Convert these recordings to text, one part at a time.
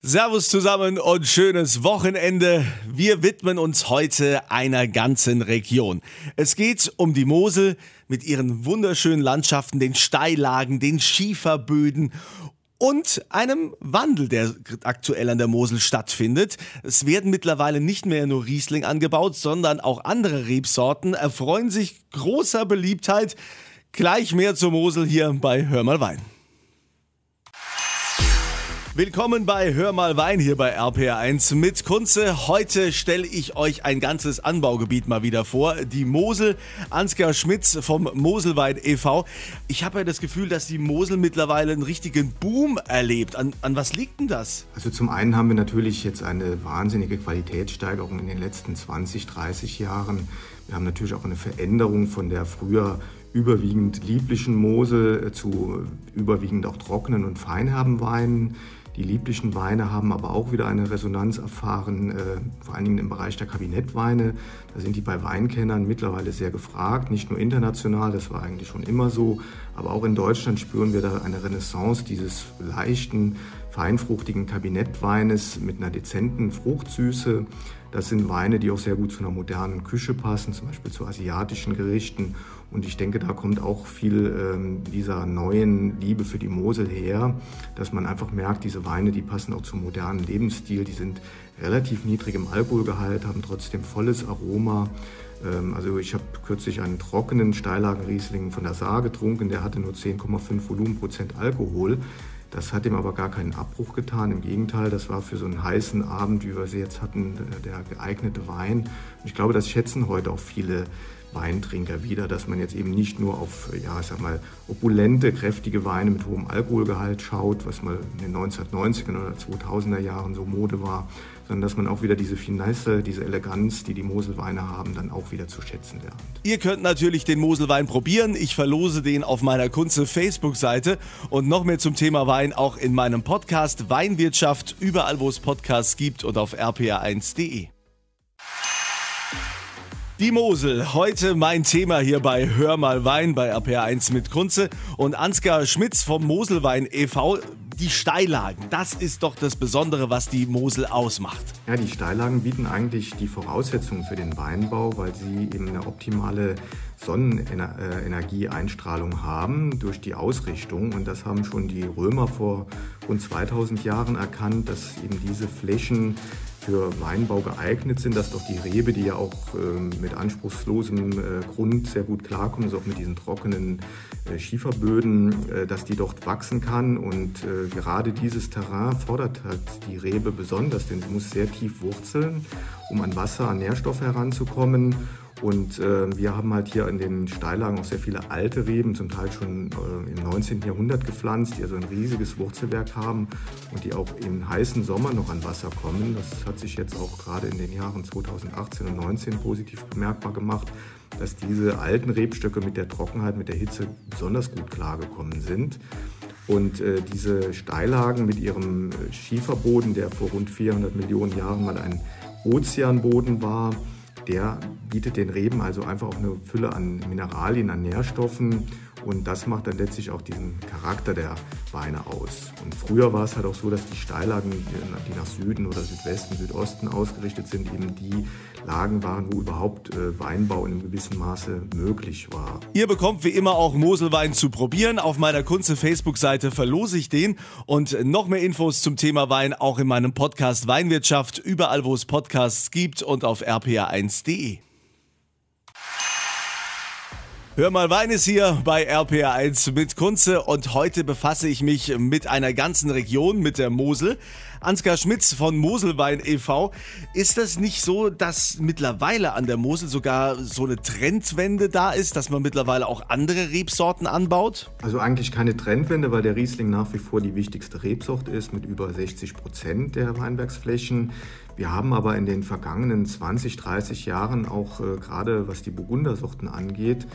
Servus zusammen und schönes Wochenende. Wir widmen uns heute einer ganzen Region. Es geht um die Mosel mit ihren wunderschönen Landschaften, den Steillagen, den Schieferböden und einem Wandel, der aktuell an der Mosel stattfindet. Es werden mittlerweile nicht mehr nur Riesling angebaut, sondern auch andere Rebsorten erfreuen sich großer Beliebtheit. Gleich mehr zur Mosel hier bei Hör mal Wein. Willkommen bei Hör mal Wein hier bei RPR1 mit Kunze. Heute stelle ich euch ein ganzes Anbaugebiet mal wieder vor. Die Mosel, Ansgar Schmitz vom Moselwein e.V. Ich habe ja das Gefühl, dass die Mosel mittlerweile einen richtigen Boom erlebt. An, an was liegt denn das? Also zum einen haben wir natürlich jetzt eine wahnsinnige Qualitätssteigerung in den letzten 20, 30 Jahren. Wir haben natürlich auch eine Veränderung von der früher überwiegend lieblichen Mosel zu überwiegend auch trockenen und feinherben Weinen. Die lieblichen Weine haben aber auch wieder eine Resonanz erfahren, äh, vor allen Dingen im Bereich der Kabinettweine. Da sind die bei Weinkennern mittlerweile sehr gefragt, nicht nur international, das war eigentlich schon immer so, aber auch in Deutschland spüren wir da eine Renaissance dieses leichten, feinfruchtigen Kabinettweines mit einer dezenten Fruchtsüße. Das sind Weine, die auch sehr gut zu einer modernen Küche passen, zum Beispiel zu asiatischen Gerichten. Und ich denke, da kommt auch viel ähm, dieser neuen Liebe für die Mosel her, dass man einfach merkt, diese Weine, die passen auch zum modernen Lebensstil, die sind relativ niedrig im Alkoholgehalt, haben trotzdem volles Aroma. Ähm, also ich habe kürzlich einen trockenen Steillagenriesling von der Saar getrunken, der hatte nur 10,5 Volumenprozent Alkohol. Das hat ihm aber gar keinen Abbruch getan. Im Gegenteil, das war für so einen heißen Abend, wie wir sie jetzt hatten, der geeignete Wein. Und ich glaube, das schätzen heute auch viele Weintrinker wieder, dass man jetzt eben nicht nur auf, ja, ich sag mal, opulente, kräftige Weine mit hohem Alkoholgehalt schaut, was mal in den 1990er oder 2000er Jahren so Mode war, sondern dass man auch wieder diese Finesse, diese Eleganz, die die Moselweine haben, dann auch wieder zu schätzen lernt. Ihr könnt natürlich den Moselwein probieren. Ich verlose den auf meiner Kunze Facebook-Seite und noch mehr zum Thema Wein auch in meinem Podcast Weinwirtschaft, überall wo es Podcasts gibt und auf rpa1.de. Die Mosel, heute mein Thema hier bei Hör mal Wein bei RPR1 mit Kunze und Ansgar Schmitz vom Moselwein e.V die Steillagen, das ist doch das Besondere, was die Mosel ausmacht. Ja, die Steillagen bieten eigentlich die Voraussetzungen für den Weinbau, weil sie eben eine optimale Sonnenenergieeinstrahlung haben durch die Ausrichtung. Und das haben schon die Römer vor rund 2000 Jahren erkannt, dass eben diese Flächen für Weinbau geeignet sind, dass doch die Rebe, die ja auch äh, mit anspruchslosem äh, Grund sehr gut klarkommt, also auch mit diesen trockenen äh, Schieferböden, äh, dass die dort wachsen kann. Und gerade dieses Terrain fordert halt die Rebe besonders, denn sie muss sehr tief wurzeln, um an Wasser, an Nährstoffe heranzukommen. Und äh, wir haben halt hier in den Steillagen auch sehr viele alte Reben, zum Teil schon äh, im 19. Jahrhundert gepflanzt, die also ein riesiges Wurzelwerk haben und die auch im heißen Sommer noch an Wasser kommen. Das hat sich jetzt auch gerade in den Jahren 2018 und 2019 positiv bemerkbar gemacht, dass diese alten Rebstöcke mit der Trockenheit, mit der Hitze besonders gut klargekommen sind. Und äh, diese Steillagen mit ihrem äh, Schieferboden, der vor rund 400 Millionen Jahren mal ein Ozeanboden war, der bietet den Reben also einfach auch eine Fülle an Mineralien, an Nährstoffen und das macht dann letztlich auch diesen Charakter der Weine aus. Und früher war es halt auch so, dass die Steillagen, die nach Süden oder Südwesten, Südosten ausgerichtet sind, eben die Lagen waren, wo überhaupt äh, Weinbau in einem gewissen Maße möglich war. Ihr bekommt wie immer auch Moselwein zu probieren. Auf meiner Kunze Facebook-Seite verlose ich den. Und noch mehr Infos zum Thema Wein auch in meinem Podcast Weinwirtschaft, überall wo es Podcasts gibt und auf rpa1.de. Hör mal, Wein ist hier bei RPR1 mit Kunze und heute befasse ich mich mit einer ganzen Region, mit der Mosel. Ansgar Schmitz von Moselwein e.V. Ist das nicht so, dass mittlerweile an der Mosel sogar so eine Trendwende da ist, dass man mittlerweile auch andere Rebsorten anbaut? Also eigentlich keine Trendwende, weil der Riesling nach wie vor die wichtigste Rebsort ist mit über 60 Prozent der Weinbergsflächen. Wir haben aber in den vergangenen 20, 30 Jahren auch äh, gerade was die Burgundersorten angeht,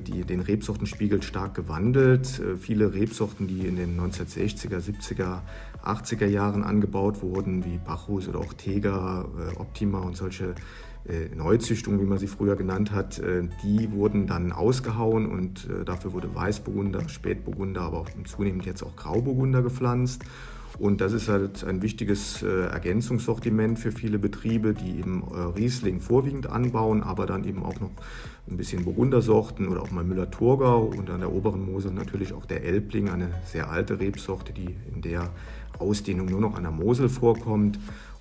die, den Rebsortenspiegel stark gewandelt. Äh, viele Rebsorten, die in den 1960er, 70er, 80er Jahren angebaut wurden, wie Bacchus oder auch Teger, äh, Optima und solche Neuzüchtungen, wie man sie früher genannt hat, die wurden dann ausgehauen und dafür wurde Weißburgunder, Spätburgunder, aber auch zunehmend jetzt auch Grauburgunder gepflanzt. Und das ist halt ein wichtiges äh, Ergänzungssortiment für viele Betriebe, die eben äh, Riesling vorwiegend anbauen, aber dann eben auch noch ein bisschen Burgundersorten oder auch mal Müller-Thurgau und an der oberen Mosel natürlich auch der Elbling, eine sehr alte Rebsorte, die in der Ausdehnung nur noch an der Mosel vorkommt.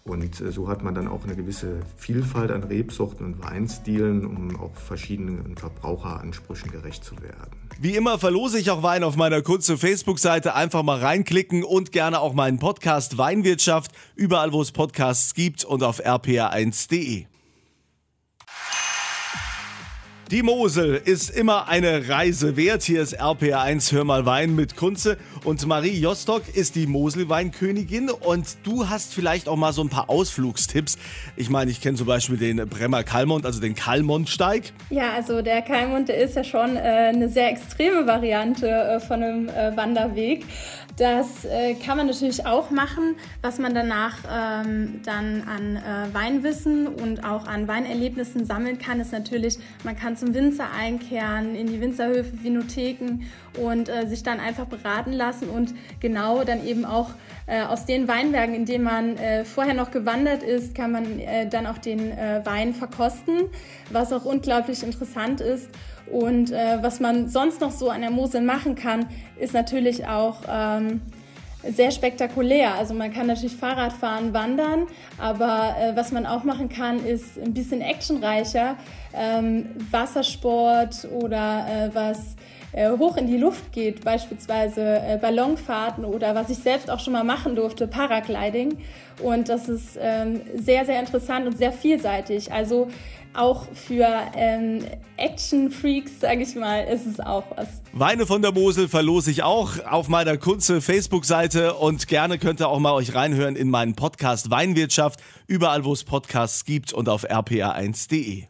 Und äh, so hat man dann auch eine gewisse Vielfalt an Rebsorten und Weinstilen, um auch verschiedenen Verbraucheransprüchen gerecht zu werden. Wie immer verlose ich auch Wein auf meiner kurzen Facebook-Seite. Einfach mal reinklicken und gerne auch meinen Podcast Weinwirtschaft, überall wo es Podcasts gibt und auf rpa1.de. Die Mosel ist immer eine Reise wert. Hier ist RPR1 Hör mal Wein mit Kunze und Marie Jostock ist die Moselweinkönigin und du hast vielleicht auch mal so ein paar Ausflugstipps. Ich meine, ich kenne zum Beispiel den Bremmer Kalmont, also den Kalmontsteig. Ja, also der Kalmont, der ist ja schon äh, eine sehr extreme Variante äh, von einem äh, Wanderweg. Das äh, kann man natürlich auch machen. Was man danach ähm, dann an äh, Weinwissen und auch an Weinerlebnissen sammeln kann, ist natürlich, man kann zum Winzer einkehren, in die Winzerhöfe, Vinotheken und äh, sich dann einfach beraten lassen und genau dann eben auch äh, aus den Weinbergen, in denen man äh, vorher noch gewandert ist, kann man äh, dann auch den Wein verkosten, was auch unglaublich interessant ist. Und äh, was man sonst noch so an der Mosel machen kann, ist natürlich auch ähm, sehr spektakulär. Also man kann natürlich Fahrrad fahren, wandern, aber äh, was man auch machen kann, ist ein bisschen actionreicher. Ähm, Wassersport oder äh, was äh, hoch in die Luft geht, beispielsweise äh, Ballonfahrten oder was ich selbst auch schon mal machen durfte, Paragliding. Und das ist ähm, sehr, sehr interessant und sehr vielseitig. Also auch für ähm, Action-Freaks, sage ich mal, ist es auch was. Weine von der Mosel verlose ich auch auf meiner Kunze Facebook-Seite und gerne könnt ihr auch mal euch reinhören in meinen Podcast Weinwirtschaft, überall wo es Podcasts gibt und auf rpa1.de.